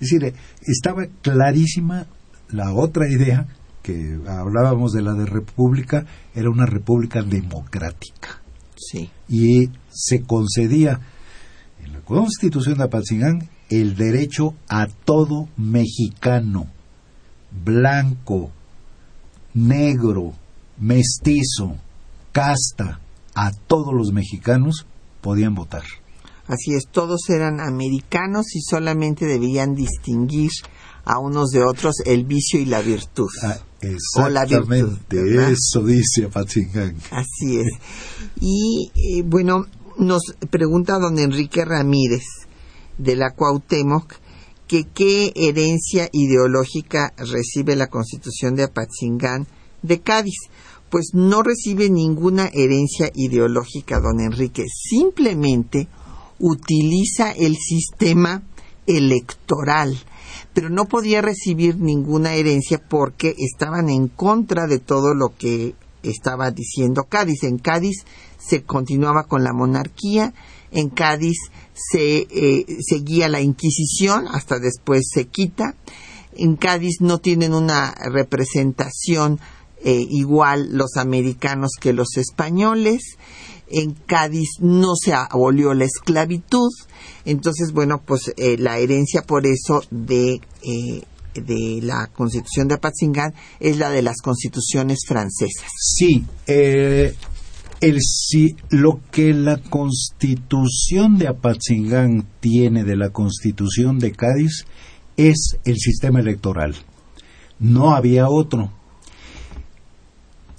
Speaker 2: Es decir, estaba clarísima la otra idea que hablábamos de la de república, era una república democrática.
Speaker 1: Sí.
Speaker 2: Y se concedía en la Constitución de Apatzingán el derecho a todo mexicano, blanco, negro, mestizo, casta, a todos los mexicanos podían votar.
Speaker 1: Así es, todos eran americanos y solamente debían distinguir a unos de otros el vicio y la virtud.
Speaker 2: Ah, exactamente, eso dice Apatzingán.
Speaker 1: Así es. Y eh, bueno, nos pregunta don Enrique Ramírez de la Cuauhtémoc que qué herencia ideológica recibe la Constitución de Apatzingán de Cádiz. Pues no recibe ninguna herencia ideológica, don Enrique. Simplemente utiliza el sistema electoral, pero no podía recibir ninguna herencia porque estaban en contra de todo lo que estaba diciendo Cádiz. En Cádiz se continuaba con la monarquía, en Cádiz se eh, seguía la Inquisición, hasta después se quita. En Cádiz no tienen una representación eh, igual los americanos que los españoles en Cádiz no se abolió la esclavitud, entonces, bueno, pues eh, la herencia por eso de, eh, de la constitución de Apatzingán es la de las constituciones francesas.
Speaker 2: Sí, eh, el, si, lo que la constitución de Apatzingán tiene de la constitución de Cádiz es el sistema electoral. No había otro.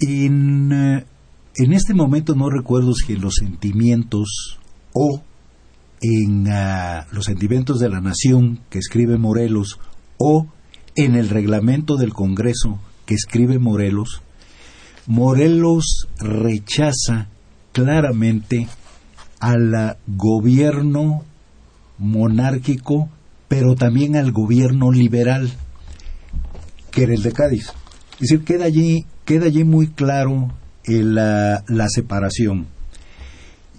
Speaker 2: En, en este momento no recuerdo si en los sentimientos o en ah, los sentimientos de la nación que escribe Morelos o en el reglamento del Congreso que escribe Morelos, Morelos rechaza claramente al gobierno monárquico, pero también al gobierno liberal, que era el de Cádiz. Es decir, queda allí, queda allí muy claro la, la separación.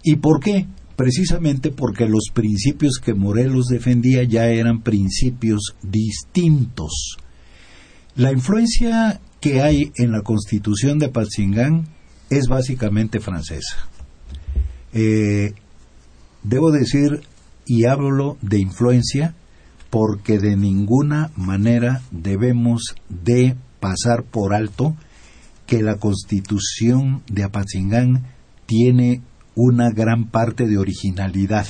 Speaker 2: ¿Y por qué? Precisamente porque los principios que Morelos defendía ya eran principios distintos. La influencia que hay en la constitución de Patzingán es básicamente francesa. Eh, debo decir, y hablo de influencia, porque de ninguna manera debemos de pasar por alto que la constitución de Apatzingán tiene una gran parte de originalidad.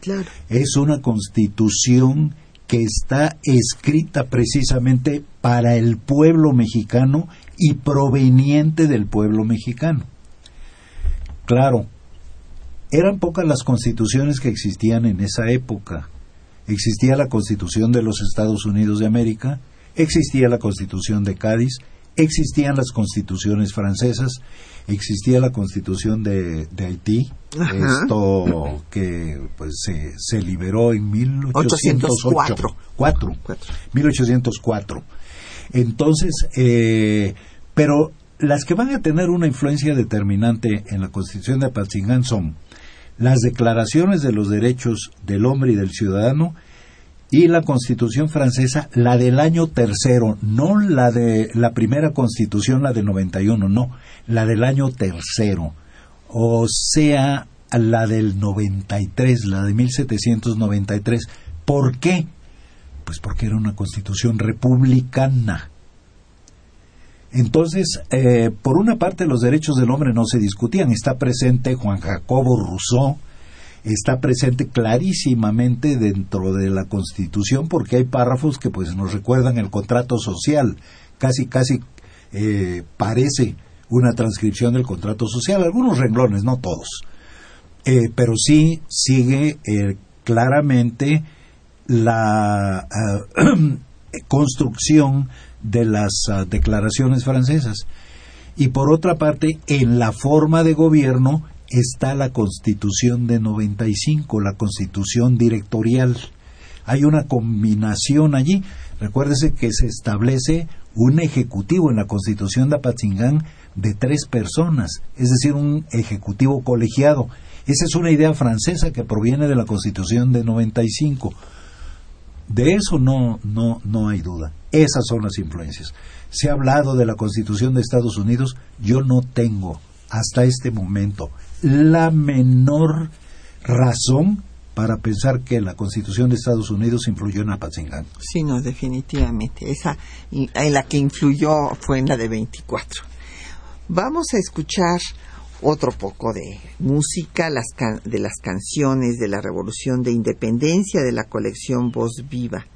Speaker 1: Claro.
Speaker 2: Es una constitución que está escrita precisamente para el pueblo mexicano y proveniente del pueblo mexicano. Claro, eran pocas las constituciones que existían en esa época. Existía la constitución de los Estados Unidos de América, existía la constitución de Cádiz, existían las constituciones francesas, existía la constitución de, Haití, esto que pues se, liberó en 1804. 1804. Entonces, eh, pero las que van a tener una influencia determinante en la constitución de Apatzingán son las declaraciones de los derechos del hombre y del ciudadano y la Constitución francesa, la del año tercero, no la de la primera Constitución, la de 91, no, la del año tercero, o sea, la del 93, la de 1793. ¿Por qué? Pues porque era una Constitución republicana. Entonces, eh, por una parte, los derechos del hombre no se discutían. Está presente Juan Jacobo Rousseau, está presente clarísimamente dentro de la Constitución porque hay párrafos que pues nos recuerdan el contrato social, casi casi eh, parece una transcripción del contrato social, algunos renglones, no todos, eh, pero sí sigue eh, claramente la construcción de las ah, declaraciones francesas. Y por otra parte, en la forma de gobierno está la Constitución de 95, la Constitución directorial. Hay una combinación allí. Recuérdese que se establece un ejecutivo en la Constitución de Apatzingán de tres personas, es decir, un ejecutivo colegiado. Esa es una idea francesa que proviene de la Constitución de 95. De eso no, no, no hay duda. Esas son las influencias. Se ha hablado de la Constitución de Estados Unidos. Yo no tengo hasta este momento la menor razón para pensar que la Constitución de Estados Unidos influyó en Apatzingán.
Speaker 1: Sí, no, definitivamente. Esa en la que influyó fue en la de 24. Vamos a escuchar otro poco de música las de las canciones de la Revolución de Independencia de la colección Voz Viva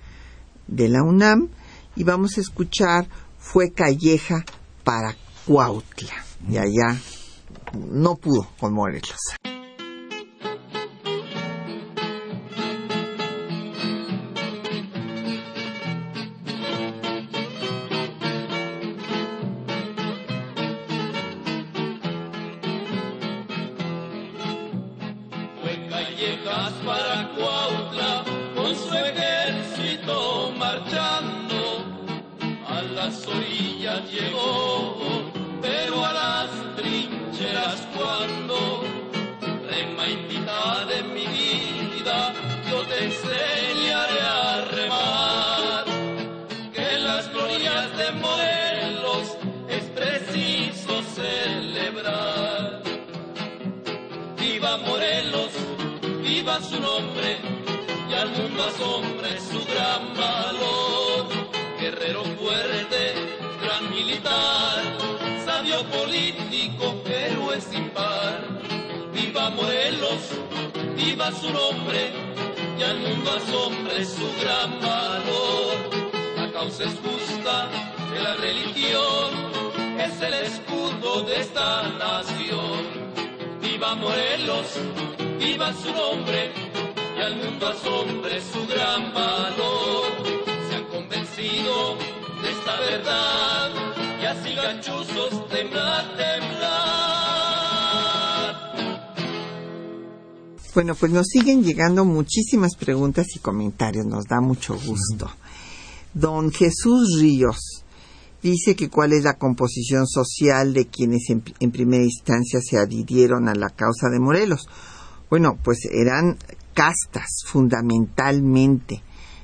Speaker 1: de la UNAM y vamos a escuchar Fue Calleja para Cuautla. Y allá no pudo con Morelos.
Speaker 6: Mundo asombre su gran valor. Guerrero fuerte, gran militar, sabio político, héroe sin par. Viva Morelos, viva su nombre y al mundo asombre su gran valor. La causa es justa de la religión, es el escudo de esta nación. Viva Morelos, viva su nombre y al mundo asombre su gran valor. Se han convencido de esta verdad y así ganchuzos temblar, temblar.
Speaker 1: Bueno, pues nos siguen llegando muchísimas preguntas y comentarios, nos da mucho gusto. Don Jesús Ríos dice que cuál es la composición social de quienes en, primera instancia se adhirieron a la causa de Morelos. Bueno, pues eran castas fundamentalmente,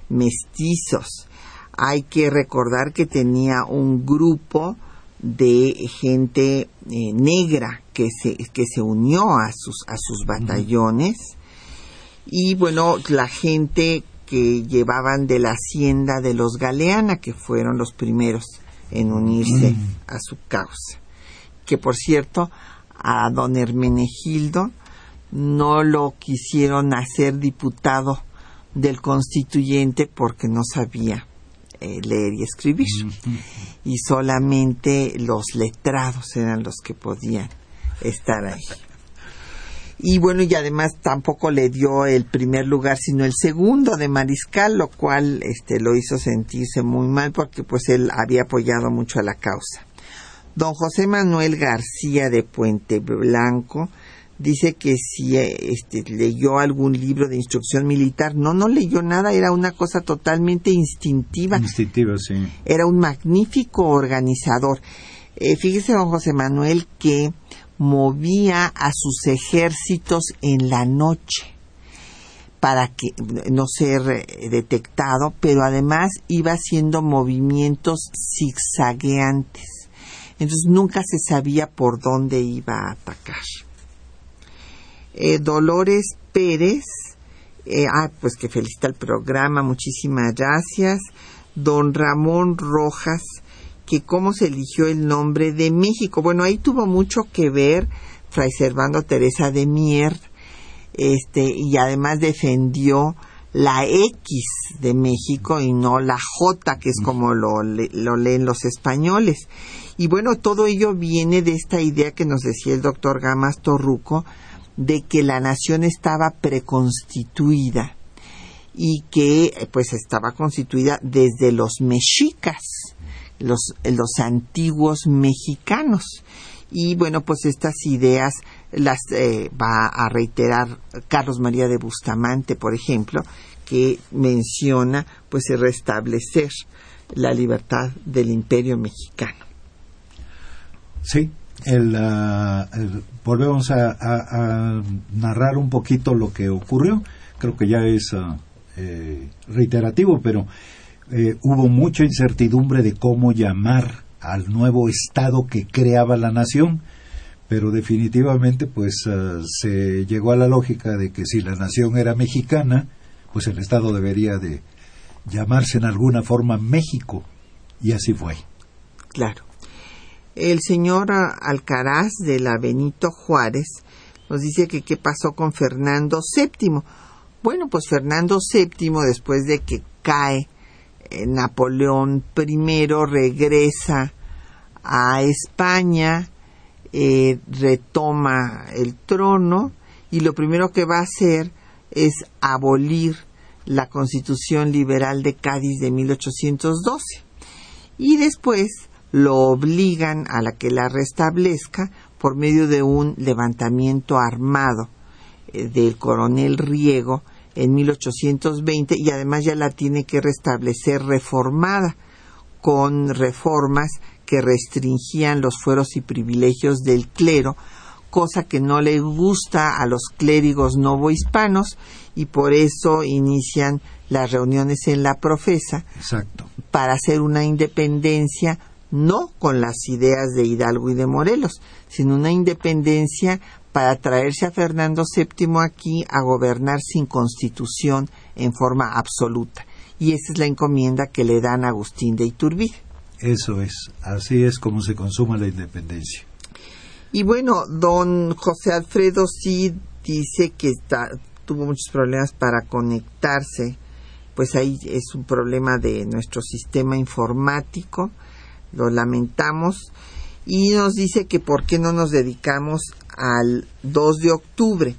Speaker 1: mestizos. Hay que recordar que tenía un grupo de gente eh, negra que se, que se unió a sus, a sus batallones y bueno, la gente que llevaban de la hacienda de los Galeana, que fueron los primeros en unirse a su causa. Que por cierto, a don Hermenegildo no lo quisieron hacer diputado del constituyente porque no sabía eh, leer y escribir. Y solamente los letrados eran los que podían estar ahí. Y bueno, y además tampoco le dio el primer lugar, sino el segundo de Mariscal, lo cual este, lo hizo sentirse muy mal porque pues él había apoyado mucho a la causa. Don José Manuel García de Puente Blanco dice que si eh, este, leyó algún libro de instrucción militar, no, no leyó nada, era una cosa totalmente instintiva
Speaker 2: Instintiva, sí.
Speaker 1: era un magnífico organizador. Eh, fíjese, don José Manuel, que movía a sus ejércitos en la noche para que no ser eh, detectado, pero además iba haciendo movimientos zigzagueantes. Entonces nunca se sabía por dónde iba a atacar. Eh, Dolores Pérez, eh, ah, pues que felicita el programa, muchísimas gracias. Don Ramón Rojas, que cómo se eligió el nombre de México. Bueno, ahí tuvo mucho que ver Fray Servando Teresa de Mier, este, y además defendió la X de México y no la J, que es como lo, lo leen los españoles. Y bueno, todo ello viene de esta idea que nos decía el doctor Gamas Torruco, de que la nación estaba preconstituida y que pues estaba constituida desde los mexicas, los, los antiguos mexicanos. Y bueno, pues estas ideas las eh, va a reiterar Carlos María de Bustamante, por ejemplo, que menciona pues el restablecer la libertad del imperio mexicano.
Speaker 2: Sí, el, ah, el- volvemos a, a- a narrar un poquito lo que ocurrió. Creo que ya es ah, eh, reiterativo, pero eh, hubo mucha incertidumbre de cómo llamar al nuevo Estado que creaba la nación, pero definitivamente pues ah, se llegó a la lógica de que si la nación era mexicana, pues el Estado debería de llamarse en alguna forma México, y así fue.
Speaker 1: Claro. El señor Alcaraz de la Benito Juárez nos dice que qué pasó con Fernando VII. Bueno, pues Fernando VII, después de que cae eh, Napoleón I, regresa a España, eh, retoma el trono y lo primero que va a hacer es abolir la Constitución Liberal de Cádiz de 1812 y después lo obligan a la que la restablezca por medio de un levantamiento armado eh, del coronel Riego en 1820 y además ya la tiene que restablecer reformada con reformas que restringían los fueros y privilegios del clero, cosa que no le gusta a los clérigos novohispanos y por eso inician las reuniones en la profesa
Speaker 2: Exacto.
Speaker 1: para hacer una independencia no con las ideas de Hidalgo y de Morelos, sino una independencia para traerse a Fernando VII aquí a gobernar sin constitución en forma absoluta. Y esa es la encomienda que le dan a Agustín de Iturbide.
Speaker 2: Eso es, así es como se consuma la independencia.
Speaker 1: Y bueno, don José Alfredo sí dice que está, tuvo muchos problemas para conectarse, pues ahí es un problema de nuestro sistema informático, lo lamentamos, y nos dice que por qué no nos dedicamos al 2 de octubre.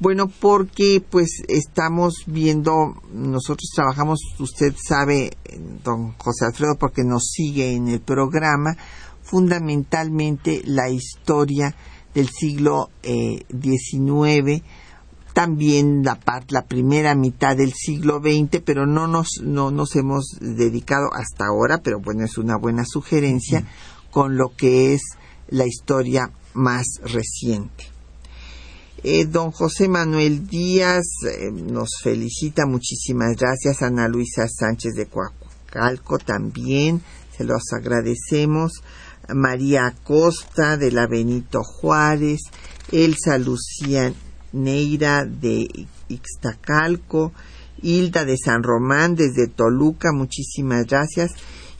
Speaker 1: Bueno, porque pues estamos viendo, nosotros trabajamos, usted sabe, don José Alfredo, porque nos sigue en el programa, fundamentalmente la historia del siglo eh, XIX, también la, part, la primera mitad del siglo XX, pero no nos, no nos hemos dedicado hasta ahora, pero bueno, es una buena sugerencia, con lo que es la historia más reciente. Eh, don José Manuel Díaz eh, nos felicita, muchísimas gracias. Ana Luisa Sánchez de Coacalco también, se los agradecemos. María Acosta de la Benito Juárez, Elsa Lucía Neira de Ixtacalco, Hilda de San Román desde Toluca, muchísimas gracias,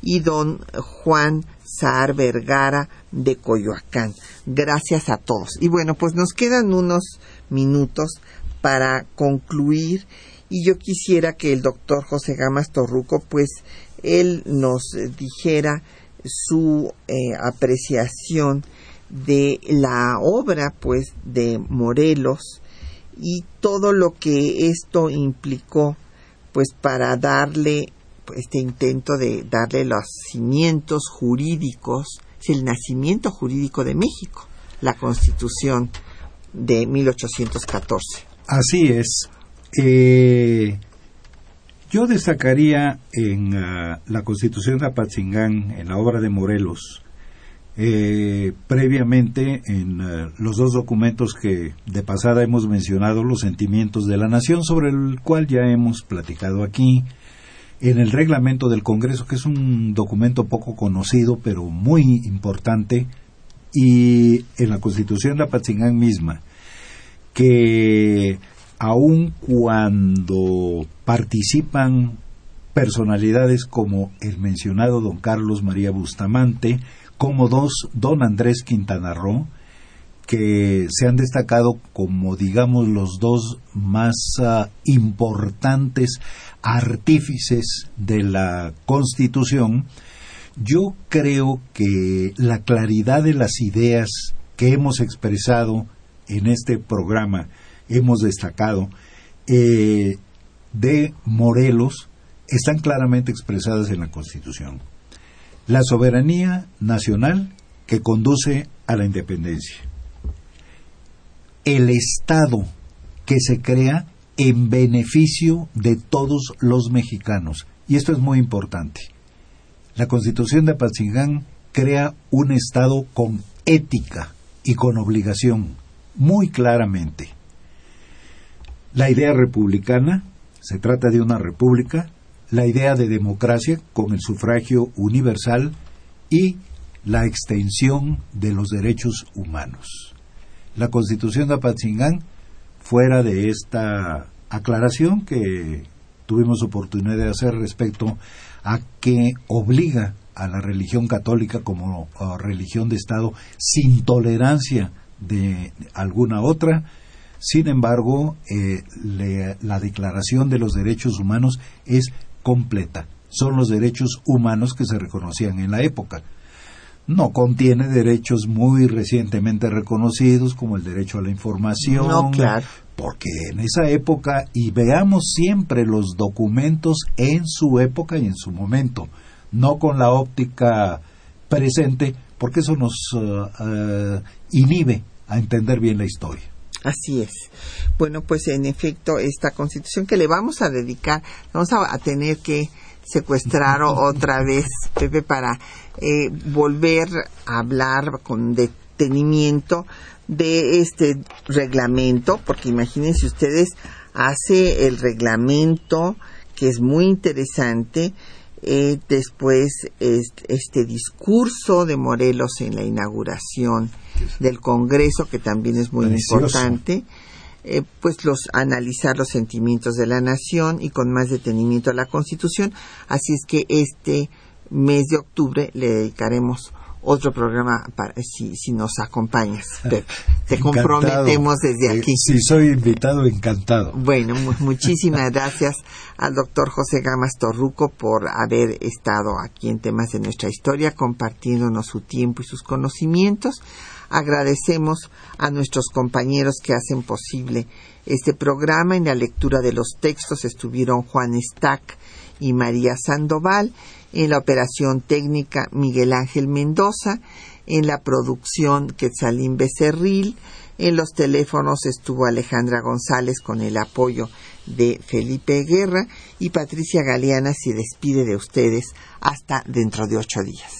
Speaker 1: y don Juan Saar Vergara de Coyoacán. Gracias a todos. Y bueno, pues nos quedan unos minutos para concluir y yo quisiera que el doctor José Gamas Torruco, pues él nos dijera su eh, apreciación de la obra, pues, de Morelos y todo lo que esto implicó, pues, para darle este intento de darle los cimientos jurídicos, es el nacimiento jurídico de México, la Constitución de 1814.
Speaker 2: Así es. Eh, yo destacaría en ah, la Constitución de Apatzingán, en la obra de Morelos, eh, previamente en ah, los dos documentos que de pasada hemos mencionado, los sentimientos de la nación, sobre el cual ya hemos platicado aquí, en el reglamento del Congreso, que es un documento poco conocido, pero muy importante, y en la Constitución de Apatzingán misma, que aun cuando participan personalidades como el mencionado don Carlos María Bustamante, como dos don Andrés Quintana Roo, que se han destacado como, digamos, los dos más ah, importantes artífices de la Constitución, yo creo que la claridad de las ideas que hemos expresado en este programa, hemos destacado, eh, de Morelos, están claramente expresadas en la Constitución. La soberanía nacional que conduce a la independencia el Estado que se crea en beneficio de todos los mexicanos. Y esto es muy importante. La Constitución de Apatzingán crea un Estado con ética y con obligación, muy claramente. La idea republicana, se trata de una república, la idea de democracia con el sufragio universal y la extensión de los derechos humanos la constitución de Apatzingán fuera de esta aclaración que tuvimos oportunidad de hacer respecto a que obliga a la religión católica como religión de Estado sin tolerancia de alguna otra. Sin embargo, eh, la Declaración de los Derechos Humanos es completa. Son los derechos humanos que se reconocían en la época no contiene derechos muy recientemente reconocidos como el derecho a la información.
Speaker 1: No, claro.
Speaker 2: Porque en esa época, y veamos siempre los documentos en su época y en su momento, no con la óptica presente, porque eso nos uh, uh, inhibe a entender bien la historia.
Speaker 1: Así es. Bueno, pues en efecto, esta constitución que le vamos a dedicar, vamos a tener que secuestrar otra vez, Pepe, para eh, volver a hablar con detenimiento de este reglamento, porque imagínense ustedes, hace el reglamento que es muy interesante, eh, después este, discurso de Morelos en la inauguración del Congreso, que también es muy importante, eh, pues los analizar los sentimientos de la nación y con más detenimiento a la Constitución. Así es que este mes de octubre le dedicaremos otro programa para, si, si nos acompañas. Te comprometemos desde aquí.
Speaker 2: Si soy invitado, encantado.
Speaker 1: Bueno, muchísimas gracias al doctor José Gamas Torruco por haber estado aquí en temas de nuestra historia, compartiéndonos su tiempo y sus conocimientos. Agradecemos a nuestros compañeros que hacen posible este programa. En la lectura de los textos estuvieron Juan Stack y María Sandoval, en la operación técnica Miguel Ángel Mendoza, en la producción Quetzalín Becerril, en los teléfonos estuvo Alejandra González con el apoyo de Felipe Guerra y Patricia Galeana se despide de ustedes hasta dentro de ocho días.